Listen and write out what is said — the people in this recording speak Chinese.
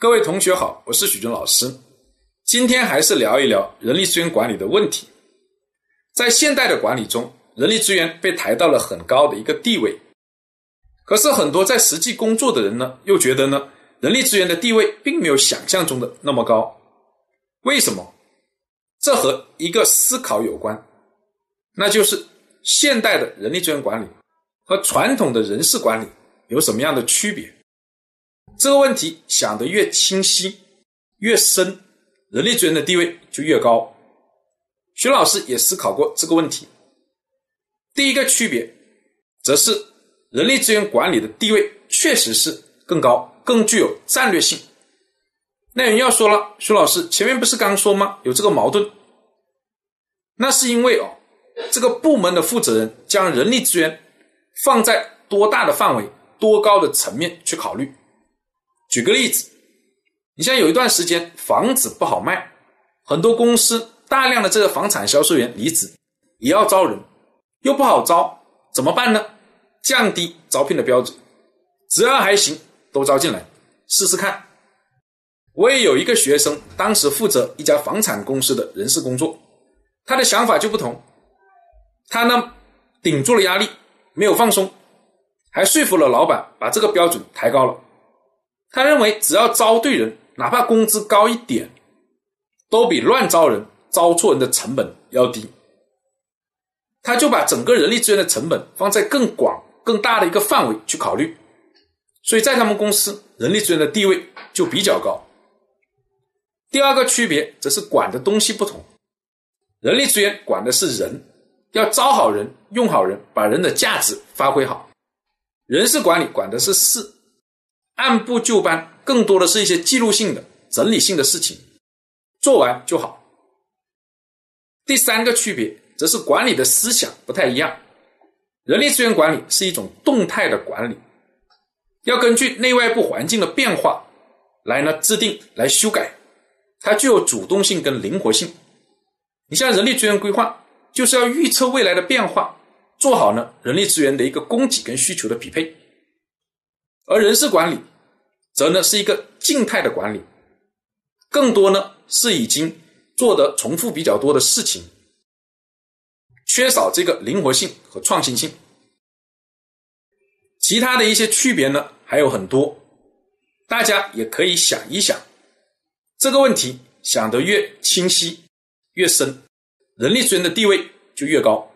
各位同学好，我是许军老师。今天还是聊一聊人力资源管理的问题。在现代的管理中，人力资源被抬到了很高的一个地位。可是很多在实际工作的人呢，又觉得呢，人力资源的地位并没有想象中的那么高。为什么？这和一个思考有关，那就是现代的人力资源管理和传统的人事管理有什么样的区别？这个问题想得越清晰、越深，人力资源的地位就越高。徐老师也思考过这个问题。第一个区别，则是人力资源管理的地位确实是更高、更具有战略性。那人要说了，徐老师前面不是刚说吗？有这个矛盾。那是因为哦，这个部门的负责人将人力资源放在多大的范围、多高的层面去考虑。举个例子，你像有一段时间房子不好卖，很多公司大量的这个房产销售员离职，也要招人，又不好招，怎么办呢？降低招聘的标准，只要还行都招进来试试看。我也有一个学生，当时负责一家房产公司的人事工作，他的想法就不同，他呢顶住了压力，没有放松，还说服了老板把这个标准抬高了。他认为，只要招对人，哪怕工资高一点，都比乱招人、招错人的成本要低。他就把整个人力资源的成本放在更广、更大的一个范围去考虑，所以在他们公司，人力资源的地位就比较高。第二个区别则是管的东西不同，人力资源管的是人，要招好人、用好人，把人的价值发挥好；人事管理管的是事。按部就班，更多的是一些记录性的、整理性的事情，做完就好。第三个区别则是管理的思想不太一样。人力资源管理是一种动态的管理，要根据内外部环境的变化来呢制定、来修改，它具有主动性跟灵活性。你像人力资源规划，就是要预测未来的变化，做好呢人力资源的一个供给跟需求的匹配，而人事管理。则呢是一个静态的管理，更多呢是已经做的重复比较多的事情，缺少这个灵活性和创新性。其他的一些区别呢还有很多，大家也可以想一想，这个问题想得越清晰越深，人力资源的地位就越高。